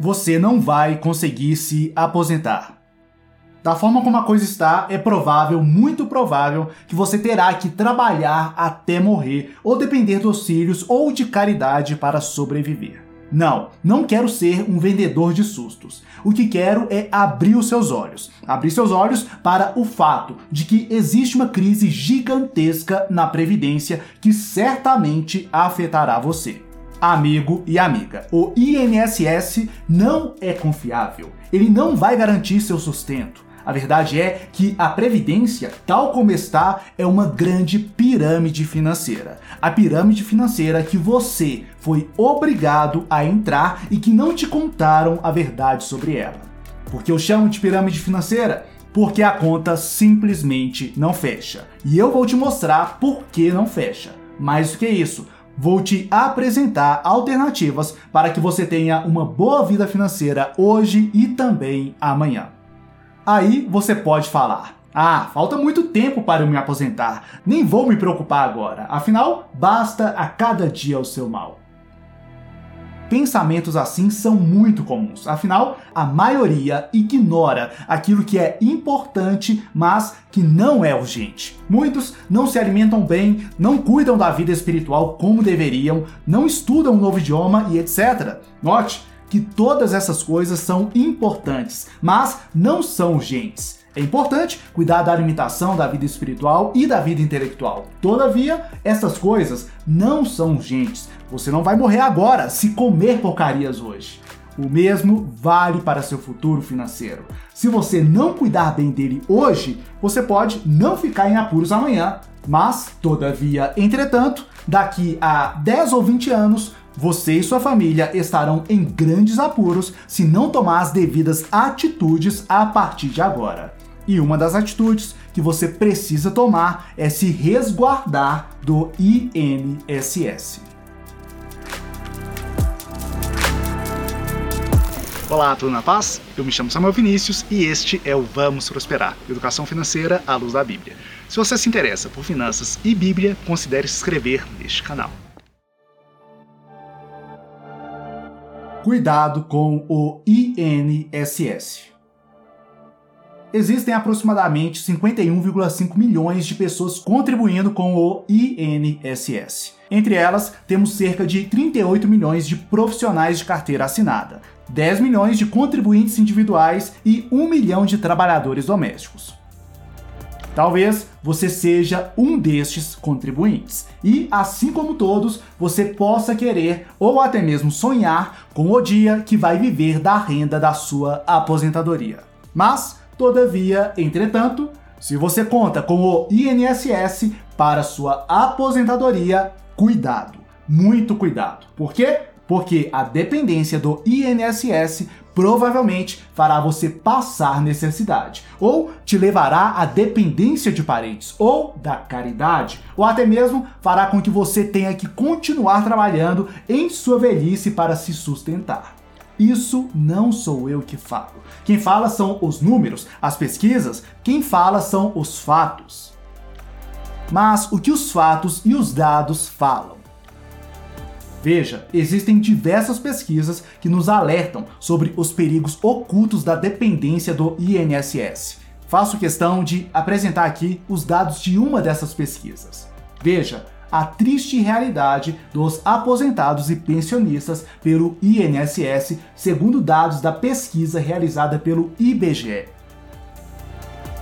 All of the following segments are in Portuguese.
você não vai conseguir se aposentar. Da forma como a coisa está, é provável, muito provável, que você terá que trabalhar até morrer ou depender de auxílios ou de caridade para sobreviver. Não, não quero ser um vendedor de sustos. O que quero é abrir os seus olhos. Abrir seus olhos para o fato de que existe uma crise gigantesca na Previdência que certamente afetará você. Amigo e amiga, o INSS não é confiável. Ele não vai garantir seu sustento. A verdade é que a previdência, tal como está, é uma grande pirâmide financeira. A pirâmide financeira que você foi obrigado a entrar e que não te contaram a verdade sobre ela. Por que eu chamo de pirâmide financeira? Porque a conta simplesmente não fecha. E eu vou te mostrar por que não fecha. Mais do que isso, vou te apresentar alternativas para que você tenha uma boa vida financeira hoje e também amanhã. Aí você pode falar: ah, falta muito tempo para eu me aposentar, nem vou me preocupar agora, afinal, basta a cada dia o seu mal. Pensamentos assim são muito comuns, afinal, a maioria ignora aquilo que é importante, mas que não é urgente. Muitos não se alimentam bem, não cuidam da vida espiritual como deveriam, não estudam um novo idioma e etc. Note, que todas essas coisas são importantes, mas não são urgentes. É importante cuidar da alimentação, da vida espiritual e da vida intelectual. Todavia, essas coisas não são urgentes. Você não vai morrer agora se comer porcarias hoje. O mesmo vale para seu futuro financeiro. Se você não cuidar bem dele hoje, você pode não ficar em apuros amanhã. Mas, todavia, entretanto, daqui a 10 ou 20 anos, você e sua família estarão em grandes apuros se não tomar as devidas atitudes a partir de agora. E uma das atitudes que você precisa tomar é se resguardar do INSS. Olá, tudo na paz? Eu me chamo Samuel Vinícius e este é o Vamos Prosperar, Educação Financeira à Luz da Bíblia. Se você se interessa por finanças e Bíblia, considere se inscrever neste canal. Cuidado com o INSS. Existem aproximadamente 51,5 milhões de pessoas contribuindo com o INSS. Entre elas, temos cerca de 38 milhões de profissionais de carteira assinada, 10 milhões de contribuintes individuais e 1 milhão de trabalhadores domésticos. Talvez você seja um destes contribuintes. E, assim como todos, você possa querer ou até mesmo sonhar com o dia que vai viver da renda da sua aposentadoria. Mas, todavia, entretanto, se você conta com o INSS para sua aposentadoria, cuidado, muito cuidado. Por quê? Porque a dependência do INSS provavelmente fará você passar necessidade, ou te levará à dependência de parentes, ou da caridade, ou até mesmo fará com que você tenha que continuar trabalhando em sua velhice para se sustentar. Isso não sou eu que falo. Quem fala são os números, as pesquisas, quem fala são os fatos. Mas o que os fatos e os dados falam? Veja, existem diversas pesquisas que nos alertam sobre os perigos ocultos da dependência do INSS. Faço questão de apresentar aqui os dados de uma dessas pesquisas. Veja, a triste realidade dos aposentados e pensionistas pelo INSS, segundo dados da pesquisa realizada pelo IBGE.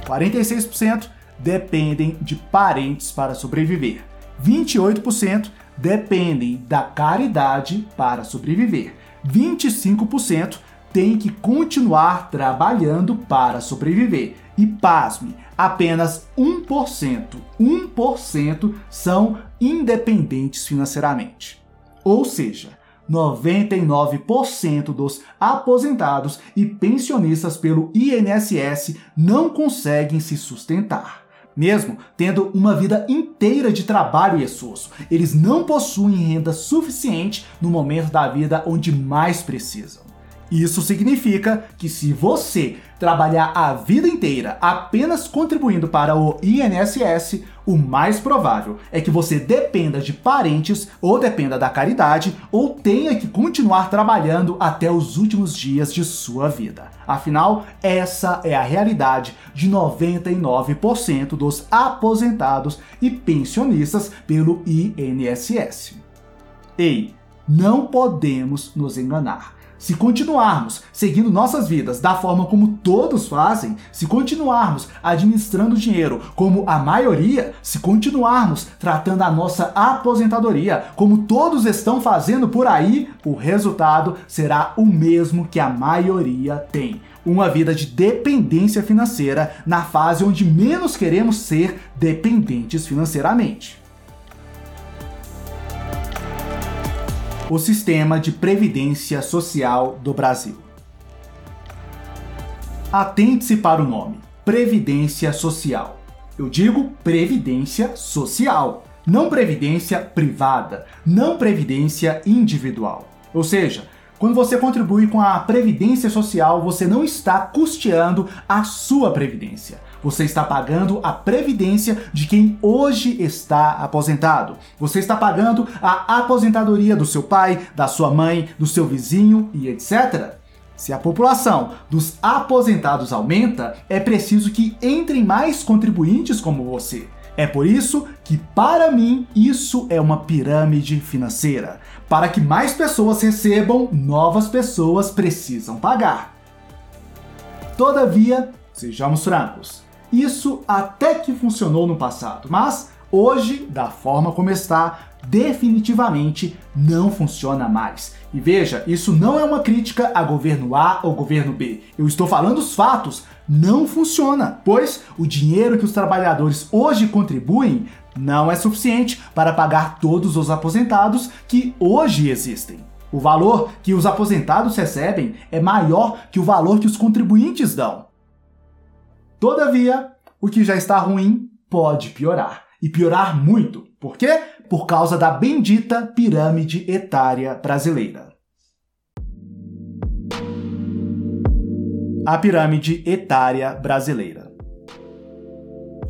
46% dependem de parentes para sobreviver. 28% dependem da caridade para sobreviver. 25% têm que continuar trabalhando para sobreviver. E pasme, apenas 1%, 1% são independentes financeiramente. Ou seja, 99% dos aposentados e pensionistas pelo INSS não conseguem se sustentar mesmo tendo uma vida inteira de trabalho e esforço. Eles não possuem renda suficiente no momento da vida onde mais precisam. Isso significa que se você trabalhar a vida inteira apenas contribuindo para o INSS, o mais provável é que você dependa de parentes ou dependa da caridade ou tenha que continuar trabalhando até os últimos dias de sua vida. Afinal, essa é a realidade de 99% dos aposentados e pensionistas pelo INSS. Ei, não podemos nos enganar. Se continuarmos seguindo nossas vidas da forma como todos fazem, se continuarmos administrando dinheiro como a maioria, se continuarmos tratando a nossa aposentadoria como todos estão fazendo por aí, o resultado será o mesmo que a maioria tem. Uma vida de dependência financeira na fase onde menos queremos ser dependentes financeiramente. O sistema de previdência social do Brasil. Atente-se para o nome: Previdência Social. Eu digo previdência social, não previdência privada, não previdência individual. Ou seja, quando você contribui com a previdência social, você não está custeando a sua previdência. Você está pagando a previdência de quem hoje está aposentado. Você está pagando a aposentadoria do seu pai, da sua mãe, do seu vizinho e etc. Se a população dos aposentados aumenta, é preciso que entrem mais contribuintes como você. É por isso que, para mim, isso é uma pirâmide financeira. Para que mais pessoas recebam, novas pessoas precisam pagar. Todavia, sejamos francos, isso até que funcionou no passado, mas hoje, da forma como está, definitivamente não funciona mais. E veja, isso não é uma crítica a governo A ou governo B. Eu estou falando os fatos. Não funciona, pois o dinheiro que os trabalhadores hoje contribuem não é suficiente para pagar todos os aposentados que hoje existem. O valor que os aposentados recebem é maior que o valor que os contribuintes dão. Todavia, o que já está ruim pode piorar. E piorar muito. Por quê? Por causa da bendita pirâmide etária brasileira. A pirâmide etária brasileira.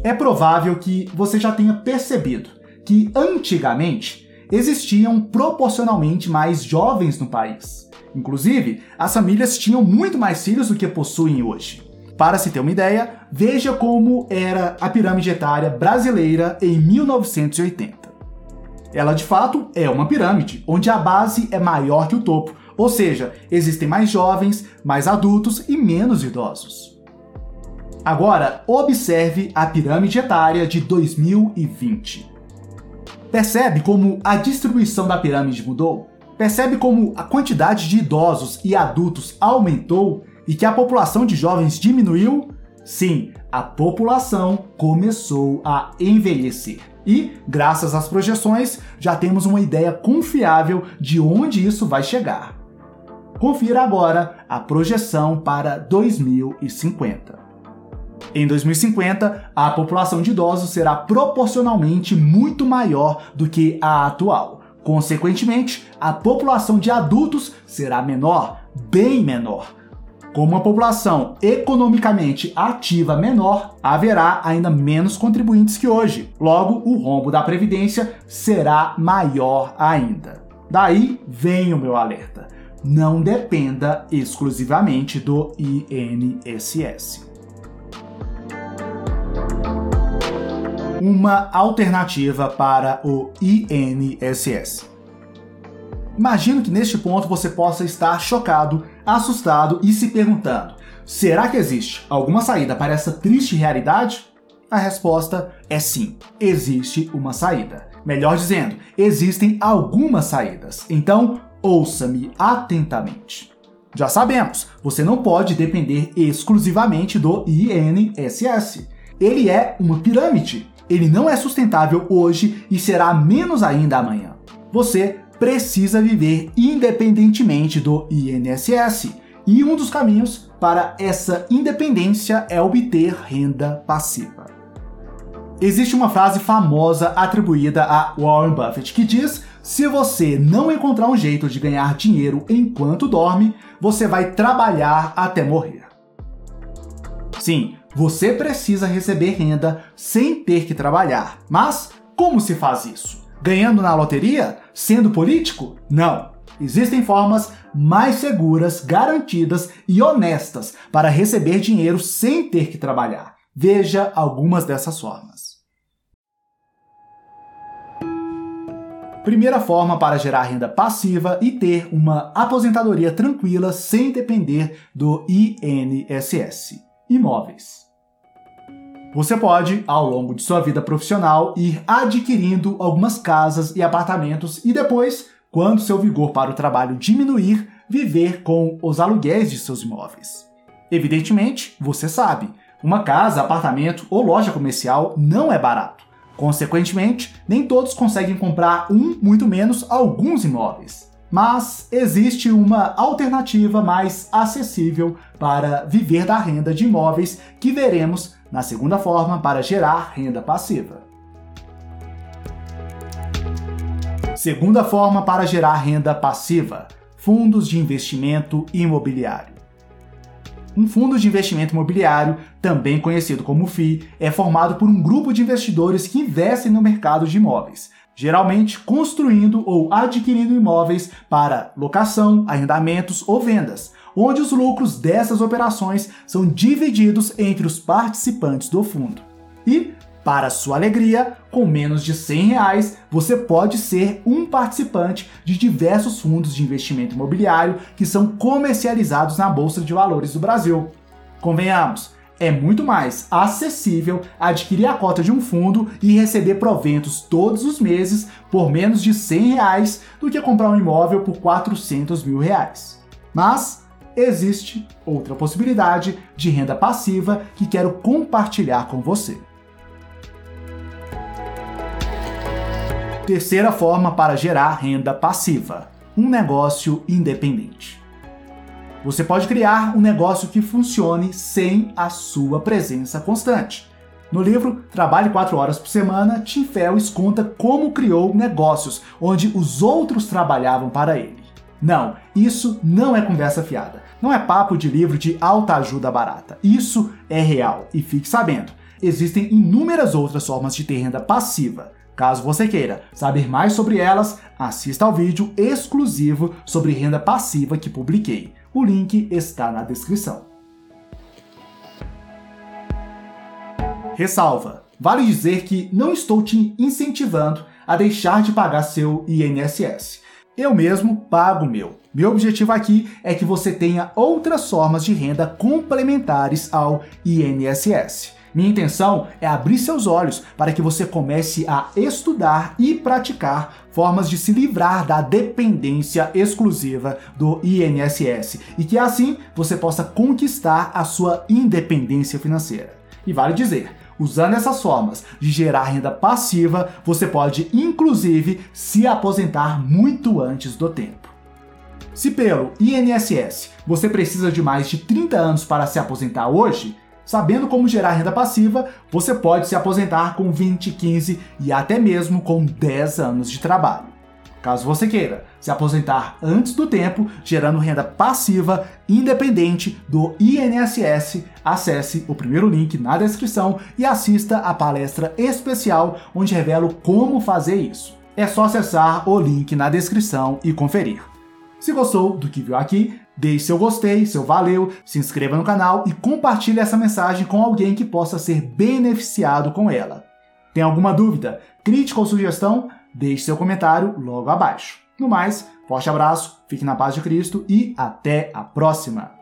É provável que você já tenha percebido que antigamente existiam proporcionalmente mais jovens no país. Inclusive, as famílias tinham muito mais filhos do que possuem hoje. Para se ter uma ideia, veja como era a pirâmide etária brasileira em 1980. Ela de fato é uma pirâmide, onde a base é maior que o topo, ou seja, existem mais jovens, mais adultos e menos idosos. Agora, observe a pirâmide etária de 2020. Percebe como a distribuição da pirâmide mudou? Percebe como a quantidade de idosos e adultos aumentou e que a população de jovens diminuiu? Sim, a população começou a envelhecer. E, graças às projeções, já temos uma ideia confiável de onde isso vai chegar. Confira agora a projeção para 2050. Em 2050, a população de idosos será proporcionalmente muito maior do que a atual. Consequentemente, a população de adultos será menor, bem menor, com uma população economicamente ativa menor, haverá ainda menos contribuintes que hoje. Logo, o rombo da Previdência será maior ainda. Daí vem o meu alerta. Não dependa exclusivamente do INSS. Uma alternativa para o INSS. Imagino que neste ponto você possa estar chocado, assustado e se perguntando: será que existe alguma saída para essa triste realidade? A resposta é sim, existe uma saída. Melhor dizendo, existem algumas saídas. Então, ouça-me atentamente. Já sabemos, você não pode depender exclusivamente do INSS. Ele é uma pirâmide. Ele não é sustentável hoje e será menos ainda amanhã. Você precisa viver independentemente do INSS. E um dos caminhos para essa independência é obter renda passiva. Existe uma frase famosa atribuída a Warren Buffett que diz: Se você não encontrar um jeito de ganhar dinheiro enquanto dorme, você vai trabalhar até morrer. Sim, você precisa receber renda sem ter que trabalhar. Mas como se faz isso? Ganhando na loteria? Sendo político? Não. Existem formas mais seguras, garantidas e honestas para receber dinheiro sem ter que trabalhar. Veja algumas dessas formas. Primeira forma para gerar renda passiva e ter uma aposentadoria tranquila sem depender do INSS: imóveis. Você pode, ao longo de sua vida profissional, ir adquirindo algumas casas e apartamentos e depois quando seu vigor para o trabalho diminuir, viver com os aluguéis de seus imóveis. Evidentemente, você sabe, uma casa, apartamento ou loja comercial não é barato. Consequentemente, nem todos conseguem comprar um, muito menos alguns imóveis. Mas existe uma alternativa mais acessível para viver da renda de imóveis que veremos na segunda forma para gerar renda passiva. Segunda forma para gerar renda passiva: fundos de investimento imobiliário. Um fundo de investimento imobiliário, também conhecido como FII, é formado por um grupo de investidores que investem no mercado de imóveis, geralmente construindo ou adquirindo imóveis para locação, arrendamentos ou vendas, onde os lucros dessas operações são divididos entre os participantes do fundo. E para sua alegria, com menos de 100 reais, você pode ser um participante de diversos fundos de investimento imobiliário que são comercializados na Bolsa de Valores do Brasil. Convenhamos, é muito mais acessível adquirir a cota de um fundo e receber proventos todos os meses por menos de 100 reais do que comprar um imóvel por 400 mil reais. Mas existe outra possibilidade de renda passiva que quero compartilhar com você. Terceira forma para gerar renda passiva: um negócio independente. Você pode criar um negócio que funcione sem a sua presença constante. No livro Trabalhe 4 Horas por Semana, Tim Ferriss conta como criou negócios onde os outros trabalhavam para ele. Não, isso não é conversa fiada. Não é papo de livro de alta ajuda barata. Isso é real. E fique sabendo, existem inúmeras outras formas de ter renda passiva. Caso você queira saber mais sobre elas, assista ao vídeo exclusivo sobre renda passiva que publiquei. O link está na descrição. Ressalva: vale dizer que não estou te incentivando a deixar de pagar seu INSS. Eu mesmo pago o meu. Meu objetivo aqui é que você tenha outras formas de renda complementares ao INSS. Minha intenção é abrir seus olhos para que você comece a estudar e praticar formas de se livrar da dependência exclusiva do INSS e que assim você possa conquistar a sua independência financeira. E vale dizer, Usando essas formas de gerar renda passiva, você pode inclusive se aposentar muito antes do tempo. Se pelo INSS você precisa de mais de 30 anos para se aposentar hoje, Sabendo como gerar renda passiva, você pode se aposentar com 20, 15 e até mesmo com 10 anos de trabalho. Caso você queira se aposentar antes do tempo, gerando renda passiva independente do INSS, acesse o primeiro link na descrição e assista a palestra especial onde revelo como fazer isso. É só acessar o link na descrição e conferir. Se gostou do que viu aqui, Deixe seu gostei, seu valeu, se inscreva no canal e compartilhe essa mensagem com alguém que possa ser beneficiado com ela. Tem alguma dúvida, crítica ou sugestão? Deixe seu comentário logo abaixo. No mais, forte abraço, fique na paz de Cristo e até a próxima!